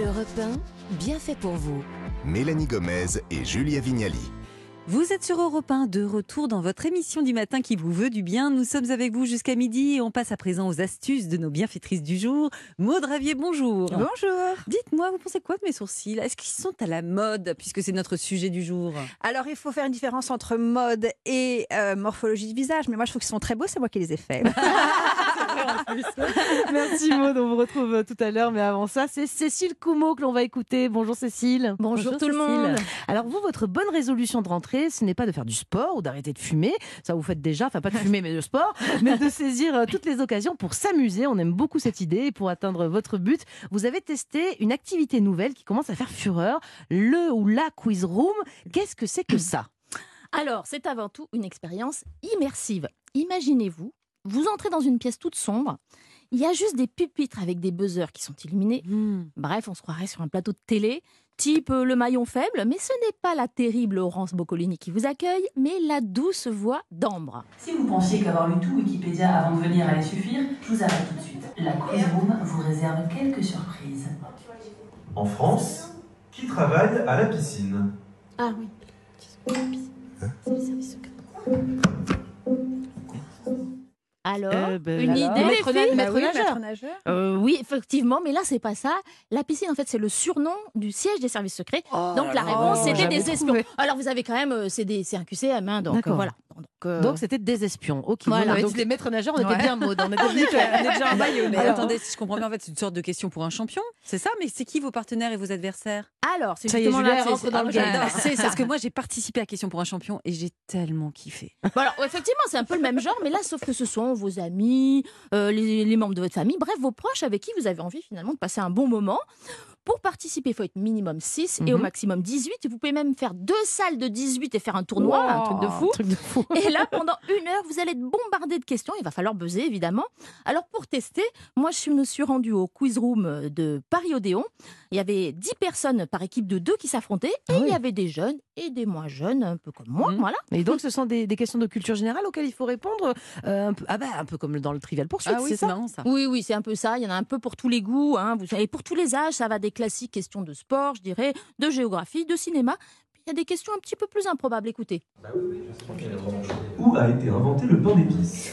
Europe 1, bien fait pour vous. Mélanie Gomez et Julia Vignali. Vous êtes sur Europe 1, de retour dans votre émission du matin qui vous veut du bien. Nous sommes avec vous jusqu'à midi et on passe à présent aux astuces de nos bienfaitrices du jour. Maud Ravier, bonjour. Bonjour. Dites-moi, vous pensez quoi de mes sourcils? Est-ce qu'ils sont à la mode puisque c'est notre sujet du jour? Alors, il faut faire une différence entre mode et euh, morphologie du visage. Mais moi, je trouve qu'ils sont très beaux, c'est moi qui les ai faits. Merci Maud, on vous retrouve euh, tout à l'heure. Mais avant ça, c'est Cécile Coumeau que l'on va écouter. Bonjour Cécile. Bonjour tout le monde. Alors vous, votre bonne résolution de rentrée, ce n'est pas de faire du sport ou d'arrêter de fumer. Ça vous faites déjà, enfin pas de fumer mais de sport, mais de saisir euh, toutes les occasions pour s'amuser. On aime beaucoup cette idée. Et pour atteindre votre but, vous avez testé une activité nouvelle qui commence à faire fureur, le ou la quiz room. Qu'est-ce que c'est que ça? Alors, c'est avant tout une expérience immersive. Imaginez-vous, vous entrez dans une pièce toute sombre, il y a juste des pupitres avec des buzzers qui sont illuminés. Bref, on se croirait sur un plateau de télé, type euh, le maillon faible, mais ce n'est pas la terrible Laurence Boccolini qui vous accueille, mais la douce voix d'Ambre. Si vous pensiez qu'avoir lu tout Wikipédia avant de venir allait suffire, je vous arrête tout de suite. La Quiz Room vous réserve quelques surprises. En France, qui travaille à la piscine? Ah oui. C'est le service secret. Alors, Euh, ben, une alors. idée, les Maître filles. Bah oui, nageur. maître nageur. Euh, oui, effectivement, mais là, c'est pas ça. La piscine, en fait, c'est le surnom du siège des services secrets. Donc, la réponse, Oh, c'était des espions. Alors, vous avez quand même, euh, c'est un QCM, hein, donc D'accord. voilà. Donc, euh, Donc c'était des espions. Ok. Voilà. Donc les maîtres nageurs, on était Ouais. bien. On était bien on est déjà en maillot. Mais Alors- attendez, si je comprends bien, en fait, c'est une sorte de question pour un champion. C'est ça? Mais c'est qui vos partenaires et vos adversaires? Alors, c'est justement là, rentre dans ah, le game. C'est ça. Parce que moi, j'ai participé à Question pour un champion et j'ai tellement kiffé. Bon, alors, effectivement, c'est un peu le même genre, mais là, sauf que ce sont vos amis, euh, les, les membres de votre famille, bref, vos proches avec qui vous avez envie finalement de passer un bon moment. Pour participer, il faut être minimum 6 et au Mhm. maximum 18. Vous pouvez même faire deux salles de 18 et faire un tournoi, un truc de fou. Un truc de fou. Et là, pendant une heure, vous allez être bombardé de questions. Il va falloir buzzer, évidemment. Alors, pour tester, moi, je me suis rendue au quiz room de Paris-Odéon. Il y avait 10 personnes par équipe de deux qui s'affrontaient. Et Ah il y avait des jeunes et des moins jeunes, un peu comme moi. Mhm. Voilà. Et donc, ce sont des, des questions de culture générale auxquelles il faut répondre euh, un peu, ah bah, un peu comme dans le Trivial Poursuite, Ah oui, c'est ça? marrant ça. Oui, oui, c'est un peu ça. Il y en a un peu pour tous les goûts. Hein. Vous savez, pour tous les âges, ça va des classiques questions de sport, je dirais, de géographie, de cinéma. Puis il y a des questions un petit peu plus improbables. Écoutez. Où a été inventé le pain d'épices?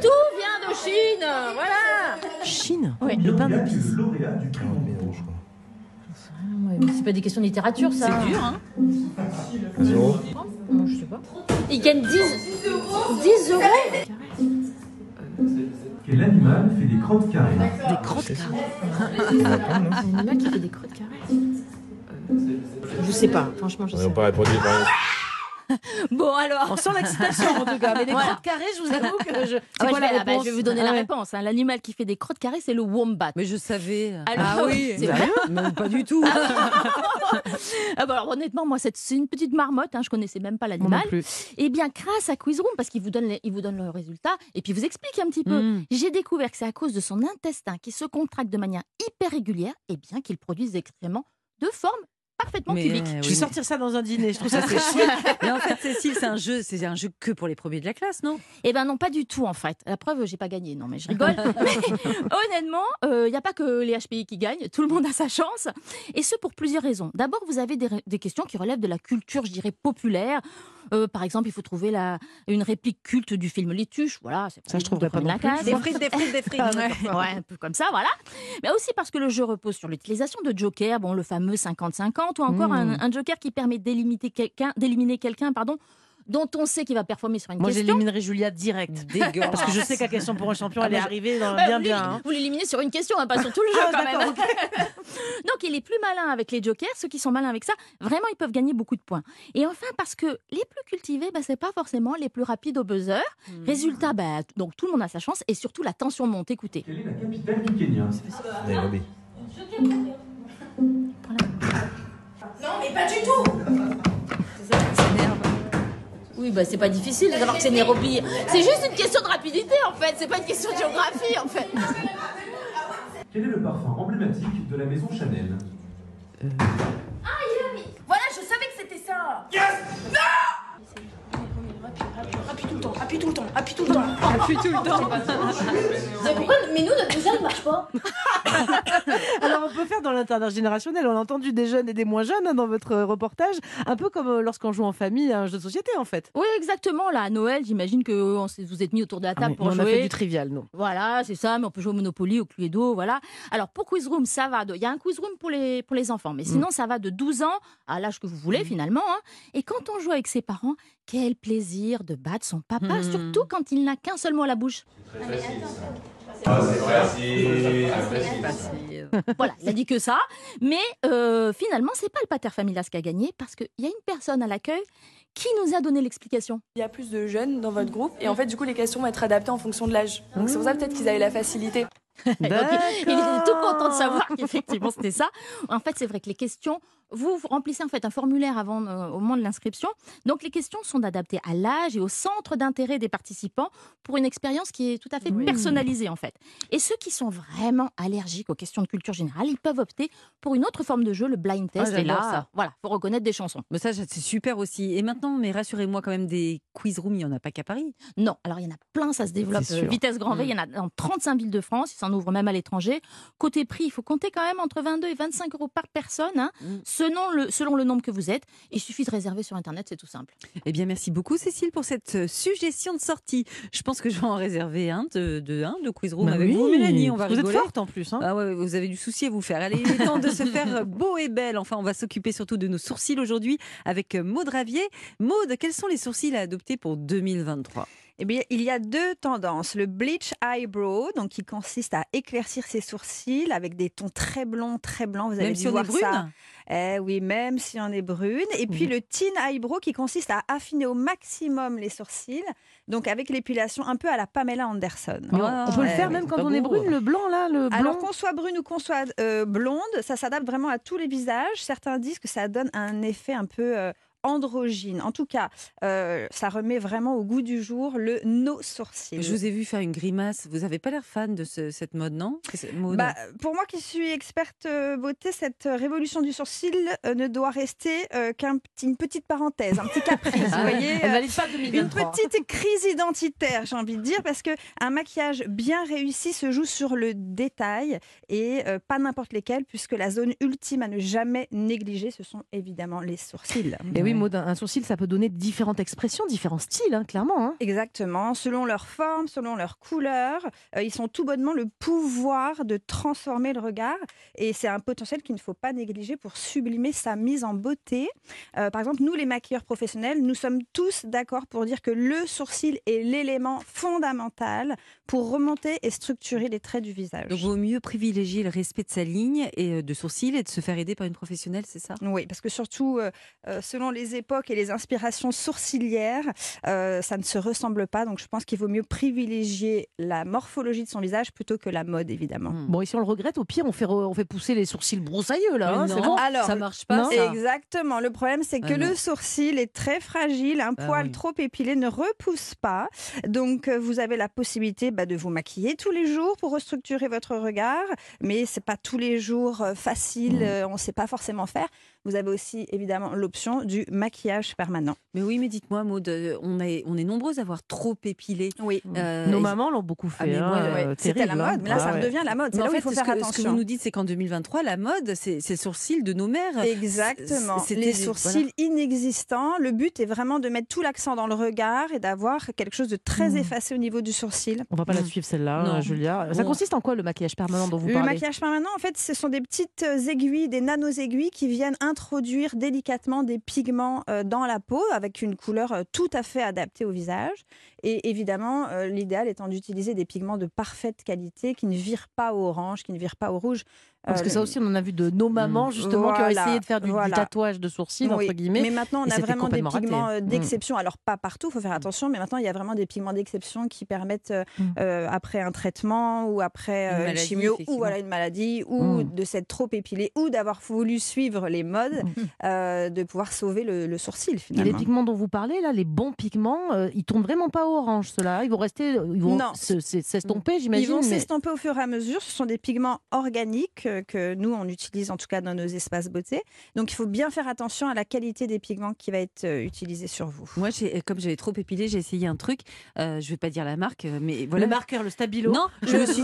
Tout vient de Chine Voilà Chine? Oui. Le pain d'épices. le lauréat du prix. C'est pas des questions de littérature, ça. C'est dur, hein Non, je sais pas. Il gagne 10, 10 euros Quel animal fait des crottes carrées Des crottes carrées. Un animal qui fait des crottes carrées. Je sais pas, franchement, je sais pas. pas répondu. Bon, alors. On sent l'excitation en tout cas. Mais des Voilà. crottes carrées, je vous avoue que je. Ah ouais, quoi je, vais, ah bah, je vais vous donner la Ouais. réponse. hein. L'animal qui fait des crottes carrées, c'est le wombat. Mais je savais. Alors, ah oui, c'est Bah, non, pas du tout. Ah bah alors, honnêtement, moi, c'est c'est une petite marmotte. Hein, je connaissais même pas l'animal. Eh bien, grâce à Quizroom, parce qu'il vous donne, les- il vous donne le résultat et puis il vous explique un petit peu. Mm. J'ai découvert que c'est à cause de son intestin qui se contracte de manière hyper régulière et bien qu'il produise des excréments de forme parfaitement Mais, cubique. euh, Je vais sortir ça dans un dîner. Je trouve ça c'est chouette. Mais en fait, Cécile, c'est un jeu, c'est un jeu que pour les premiers de la classe, non? Eh ben non, pas du tout en fait. La preuve, j'ai pas gagné. Non, mais je rigole. Mais honnêtement, il n'y a pas que les HPI qui gagnent. Tout le monde a sa chance. Et ce pour plusieurs raisons. D'abord, vous avez des, questions qui relèvent de la culture, je dirais, populaire. Euh, par exemple, il faut trouver la, une réplique culte du film Les Tuches. Voilà, c'est Ça, je trouverais pas de la plus. case. Des frites, des frites, des frites. Ouais, un peu comme ça, voilà. Mais aussi parce que le jeu repose sur l'utilisation de jokers, bon, le fameux 50-50, ou encore Mmh. un, un joker qui permet d'éliminer quelqu'un, d'éliminer quelqu'un, pardon, dont on sait qu'il va performer sur une Moi, question. j'éliminerais Julia direct. Dégueulasse. Parce que je sais qu'à question pour un champion, elle est arrivée dans- Bah, bien, bien. hein. Vous l'éliminez sur une question, hein, pas sur tout le jeu Ah, quand même. d'accord, Donc il est plus malin avec les jokers. Ceux qui sont malins avec ça, vraiment, ils peuvent gagner beaucoup de points. Et enfin, parce que les plus cultivés, bah, c'est pas forcément les plus rapides au buzzer. Hmm. Résultat, bah, donc tout le monde a sa chance et surtout la tension monte. Écoutez. Quelle est la capitale du Kenya Nairobi. Oui, bah c'est pas difficile de savoir que c'est Nairobi. C'est juste une question de rapidité en fait. C'est pas une question de géographie en fait. Quel est le parfum emblématique de la maison Chanel? Voilà, je savais que c'était ça. Appuie tout le temps, appuie tout le temps. Appuie tout le temps. Mais pourquoi Mais nous, notre buzzer, il marche pas. Alors on peut faire dans l'intergénérationnel. On a entendu des jeunes et des moins jeunes hein, dans votre reportage, un peu comme euh, lorsqu'on joue en famille à un jeu de société en fait. Oui, exactement. Là, à Noël, j'imagine que euh, on vous êtes mis autour de la Ah, table pour on a jouer. fait du trivial, nous. Voilà, c'est ça, mais on peut jouer au Monopoly, au Cluedo, voilà. Alors pour Quiz Room, ça va. de- Il y a un Quiz Room pour les, pour les enfants, mais sinon ça va de 12 ans à l'âge que vous voulez finalement. hein. Et quand on joue avec ses parents, quel plaisir de battre son papa, Mhm. surtout quand il n'a qu'un seul mot à la bouche. Voilà, il a dit que ça. Mais euh, finalement, c'est pas le pater familias qui a gagné parce qu'il y a une personne à l'accueil qui nous a donné l'explication. Il y a plus de jeunes dans votre groupe et en fait du coup les questions vont être adaptées en fonction de l'âge. Donc c'est pour ça peut-être qu'ils avaient la facilité. Donc, il était tout content de savoir qu'effectivement c'était ça. En fait, c'est vrai que les questions, vous, remplissez en fait un formulaire avant euh, au moment de l'inscription. Donc les questions sont adaptées à l'âge et au centre d'intérêt des participants pour une expérience qui est tout à fait personnalisée en fait. Et ceux qui sont vraiment allergiques aux questions de culture générale, ils peuvent opter pour une autre forme de jeu, le blind Ah, test. et là, j'adore ça. voilà, faut reconnaître des chansons. Mais ça, c'est super aussi. Et maintenant, mais rassurez-moi quand même, des quiz rooms, il n'y en a pas qu'à Paris. Non, alors il y en a plein, ça se développe euh, vitesse grand V, il y en a dans 35 villes de France, il s'en ouvre même à l'étranger. Côté prix, il faut compter quand même entre 22 et 25 euros par personne, hein, selon, le, selon le nombre que vous êtes. Il suffit de réserver sur Internet, c'est tout simple. Eh bien, merci beaucoup, Cécile, pour cette euh, suggestion de sortie. Je pense que je vais en réserver un de, de, un de quiz room Bah avec oui, vous, Mélanie. On va vous êtes forte en plus. hein. Ah ouais, vous avez du souci à vous faire. Allez, il est temps de se faire beau et belle. Enfin, on va s'occuper surtout de nos sourcils aujourd'hui avec Maud Ravier. Maud, quels sont les sourcils à adopter pour 2023 Eh bien, il y a deux tendances. Le bleach eyebrow, donc qui consiste à éclaircir ses sourcils avec des tons très blonds, très blancs. Vous avez Même dû si on est voir brune ça. Eh oui, même si on est brune. Et puis le teen eyebrow qui consiste à affiner au maximum les sourcils, donc avec l'épilation un peu à la Pamela Anderson. On peut le faire même quand on est brune, le blanc là, le blanc. Alors qu'on soit brune ou qu'on soit euh, blonde, ça s'adapte vraiment à tous les visages. Certains disent que ça donne un effet un peu euh, androgyne. En tout cas, euh, ça remet vraiment au goût du jour le no sourcil. Je vous ai vu faire une grimace. Vous n'avez pas l'air fan de ce- cette mode, non? Bah, pour moi qui suis experte euh, beauté, cette euh, révolution du sourcil ne doit rester euh, qu'une petite parenthèse, un petit caprice. Ah vous voyez, euh, pas une 2023. petite crise identitaire, j'ai envie de dire, parce que un maquillage bien réussi se joue sur le détail et pas n'importe lesquels, puisque la zone ultime à ne jamais négliger, ce sont évidemment les sourcils. Et oui, Maud, un sourcil, ça peut donner différentes expressions, différents styles, hein, clairement. hein. Exactement, selon leur forme, selon leur couleur, euh, ils sont tout bonnement le pouvoir de transformer le regard et c'est un potentiel qu'il ne faut pas négliger pour sublimer sa mise en beauté. Euh, par exemple, nous les maquilleurs professionnels, nous sommes tous d'accord pour dire que le sourcil est l'élément fondamental pour remonter et structurer les traits du visage. Donc, vaut mieux privilégier le respect de sa ligne et euh, de sourcils et de se faire aider par une professionnelle, c'est ça? Oui, parce que surtout, euh, selon les époques et les inspirations sourcilières, euh, ça ne se ressemble pas. Donc je pense qu'il vaut mieux privilégier la morphologie de son visage plutôt que la mode, évidemment. Bon, et si on le regrette, au pire, on fait, re- on fait pousser les sourcils broussailleux, là. hein, c'est bon Alors, ça marche pas. non. ça. Exactement. Le problème, c'est que Ah le non. sourcil est très fragile. Un Ah poil oui. trop épilé ne repousse pas. Donc, euh, vous avez la possibilité bah, de vous maquiller tous les jours pour restructurer votre regard. Mais c'est pas tous les jours euh, facile. Mmh. euh, on ne sait pas forcément faire. Vous avez aussi, évidemment, l'option du maquillage permanent. Mais oui, mais dites-moi, Maud, euh, on est, on est nombreux à avoir trop épilé. Oui. Euh, Nos et- mamans l'ont beaucoup fait. Ah, mais moi, hein, ouais, euh, C'était la hein. mode, mais là, Ah ça ouais. redevient la mode. C'est Mais là en où il fait, faut ce faire que, ce que attention. vous nous dites, c'est qu'en 2023, la mode, c'est c'est le sourcil de nos mères. Exactement. C'était Les des- sourcils inexistants. Le but est vraiment de mettre tout l'accent dans le regard et d'avoir quelque chose de très Mm. effacé au niveau du sourcil. On va pas la suivre celle-là, Julia. Ça Bon. consiste en quoi le maquillage permanent dont vous Le parlez? maquillage permanent, en fait, ce sont des petites aiguilles, des nano-aiguilles qui viennent introduire délicatement des pigments euh, dans la peau avec une couleur euh, tout à fait adaptée au visage. Et évidemment, euh, l'idéal étant d'utiliser des pigments de parfaite qualité qui ne virent pas au orange, qui ne virent pas au rouge. Parce Euh, que ça aussi, on en a vu de nos mamans, justement, qui ont essayé de faire du, tatouage de sourcils, Oui, entre guillemets. Mais maintenant, on a vraiment des pigments euh, Mm. d'exception. Alors, pas partout, il faut faire attention, mais maintenant, il y a vraiment des pigments d'exception qui permettent, euh, Mm. euh, après un traitement ou après Une euh, maladie, chimio ou voilà, une maladie, ou Mm. de s'être trop épilé ou d'avoir voulu suivre les modes, mode euh, de pouvoir sauver le, le sourcil Et les finalement. pigments dont vous parlez, là, les bons pigments, euh, ils tournent vraiment pas au orange, ceux-là. Ils vont rester, ils vont Non. se- se- s'estomper, Ils j'imagine. vont mais- s'estomper au fur et à mesure. Ce sont des pigments organiques euh, que nous, on utilise en tout cas dans nos espaces beauté. Donc, il faut bien faire attention à la qualité des pigments qui va être euh, utilisé sur vous. Moi, j'ai- comme j'avais trop épilé, j'ai essayé un truc. euh, je vais pas dire la marque, euh, mais voilà. Le marqueur, le stabilo. Non, je me suis.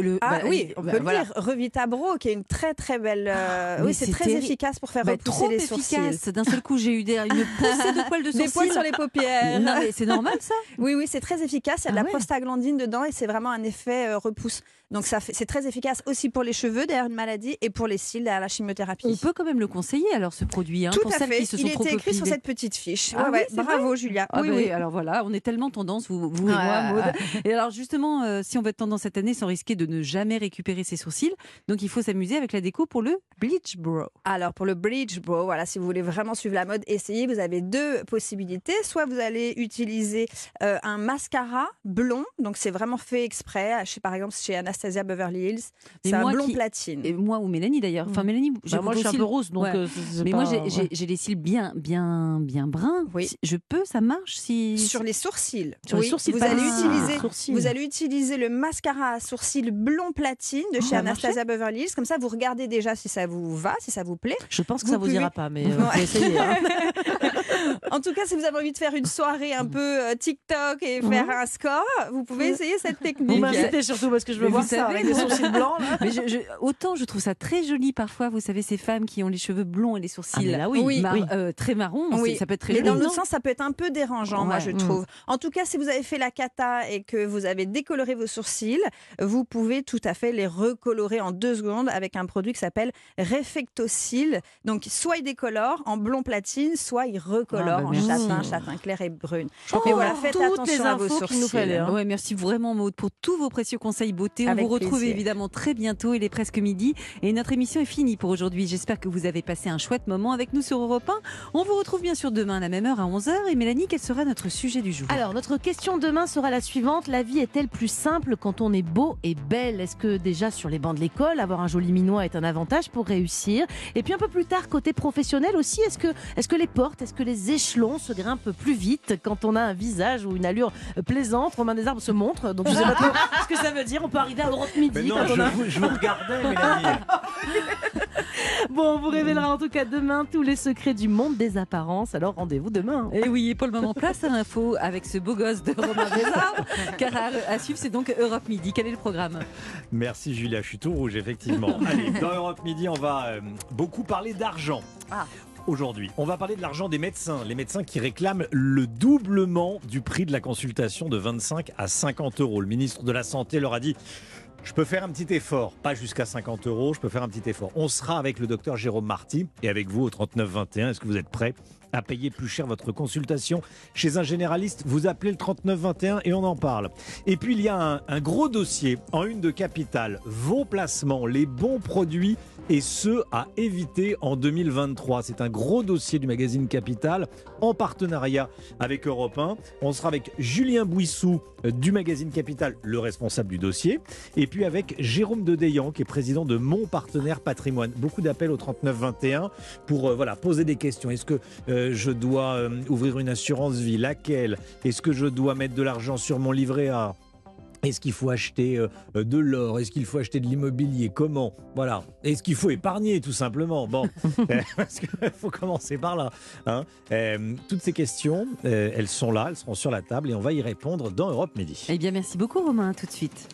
Le- Ah bah, oui, on bah, peut le voilà. dire. Revitabro, qui est une très très belle. euh, mais oui, c'est très terrible. efficace pour faire Bah, repousser trop les sourcils. efficace. D'un seul coup, j'ai eu des, une poussée de poils de sourcils. Des poils sur les paupières. Non, mais c'est normal ça. Oui, oui, c'est très efficace. Il y a de Ah la ouais. prostaglandine dedans et c'est vraiment un effet euh, repousse. Donc ça c'est très efficace aussi pour les cheveux derrière une maladie et pour les cils derrière la chimiothérapie. On peut quand même le conseiller alors ce produit hein, Tout pour à celles fait. qui se Il sont était trop écrit sur cette petite fiche. Ah Ouais, oui, Bravo Julia. Ah oui, bah, oui. Alors voilà, on est tellement tendance, vous, vous et moi, Maud. Et alors justement, euh, si on veut être tendance cette année sans risquer de ne jamais récupérer ses sourcils, donc il faut s'amuser avec la déco pour le bleach brow. Alors pour le bleach brow, voilà, si vous voulez vraiment suivre la mode, essayez. Vous avez deux possibilités. Soit vous allez utiliser euh, un mascara blond, donc c'est vraiment fait exprès. Chez par exemple chez Anastasia Beverly Hills, c'est un moi blond qui- platine. Et moi ou Mélanie d'ailleurs. Enfin Mélanie, j'ai Bah, moi, je suis un aussi- peu donc Ouais. euh, Mais pas- moi j'ai- les cils bien bien bien bruns. Oui. Si- Je peux, ça marche si. Sur les sourcils. Sur les sourcils, vous allez utiliser. sourcils. Vous allez utiliser le mascara à sourcils blond platine de Oh, chez Anastasia Beverly Hills. Comme ça, vous regardez déjà si ça vous va, si ça vous plaît. Je pense que Vous ça vous pouvez- ira pas, mais euh, Ouais. faut essayer. hein. En tout cas, si vous avez envie de faire une soirée un peu euh, TikTok et faire un score, vous pouvez essayer cette Vous technique. m'invitez surtout parce que je veux Mais voir vous ça savez, avec des sourcils blancs. là. Mais je- je- autant je trouve ça très joli parfois, vous savez, ces femmes qui ont les cheveux blonds et les sourcils Ah, là, oui, Oui. mar- oui. euh, très marron, Oui. ça peut être très Mais joli. dans l'autre sens, ça peut être un peu dérangeant, moi, je Mm. trouve. En tout cas, si vous avez fait la cata et que vous avez décoloré vos sourcils, vous pouvez tout à fait les recolorer en deux secondes avec un produit qui s'appelle Refectocil. Donc, soit il décolore en blond platine, soit il recolore Ah, bah, en châtain, châtain clair et brune. crois Mais voilà, a faites toutes attention les à vos sourcils. nous fallait, hein. Ouais, merci vraiment Maud pour tous vos précieux conseils beauté. On Avec vous retrouve plaisir. évidemment très bientôt. Il est presque midi et notre émission est finie pour aujourd'hui. J'espère que vous avez passé un chouette moment avec nous sur Europe 1. On vous retrouve bien sûr demain à la même heure à 11h. Et Mélanie, quel sera notre sujet du jour? Alors, notre question demain sera la suivante. La vie est-elle plus simple quand on est beau et belle Est-ce que déjà sur les bancs de l'école, avoir un joli minois est un avantage pour réussir? Et puis un peu plus tard, côté professionnel aussi, est-ce que, est que les portes, est-ce que les échelons se grimpent plus vite quand on a un visage ou une allure plaisante? Romain des Arbres se montre, donc je sais pas trop ce que ça veut dire. On peut arriver à Europe Midi Mais non, quand on je a... vous, je vous regardais, Mélanie. Bon, on vous révélera en tout cas demain tous les secrets du monde des apparences. Alors rendez-vous demain. Et oui, et pour le moment, place à l'info avec ce beau gosse de Romain Bézard. Car à, à suivre, c'est donc Europe Midi. Quel est le programme Merci Julia, je suis tout rouge effectivement. Allez, dans Europe Midi, on va euh, beaucoup parler d'argent. Ah. Aujourd'hui, on va parler de l'argent des médecins. Les médecins qui réclament le doublement du prix de la consultation de 25 à 50 euros. Le ministre de la Santé leur a dit je peux faire un petit effort, pas jusqu'à 50 euros, je peux faire un petit effort. On sera avec le docteur Jérôme Marty et avec vous au 3921. Est-ce que vous êtes prêts? À payer plus cher votre consultation chez un généraliste Vous appelez le 3921 et on en parle. Et puis il y a un, gros dossier en une de Capital, vos placements, les bons produits et ceux à éviter en 2023. C'est un gros dossier du magazine Capital en partenariat avec Europe 1. On sera avec Julien Bouissou du magazine Capital, le responsable du dossier, et puis avec Jérôme Dedeyan qui est président de Mon Partenaire Patrimoine. Beaucoup d'appels au 3921 pour euh, voilà, poser des questions. Est-ce que euh, je dois euh, ouvrir une assurance vie Laquelle? Est-ce que je dois mettre de l'argent sur mon livret A? Est-ce qu'il faut acheter euh, de l'or? Est-ce qu'il faut acheter de l'immobilier? Comment? Voilà. Est-ce qu'il faut épargner tout simplement? Bon, euh, parce qu'il faut commencer par là. hein. Euh, toutes ces questions, euh, elles sont là, elles seront sur la table et on va y répondre dans Europe Midi. Eh bien, merci beaucoup Romain. À tout de suite.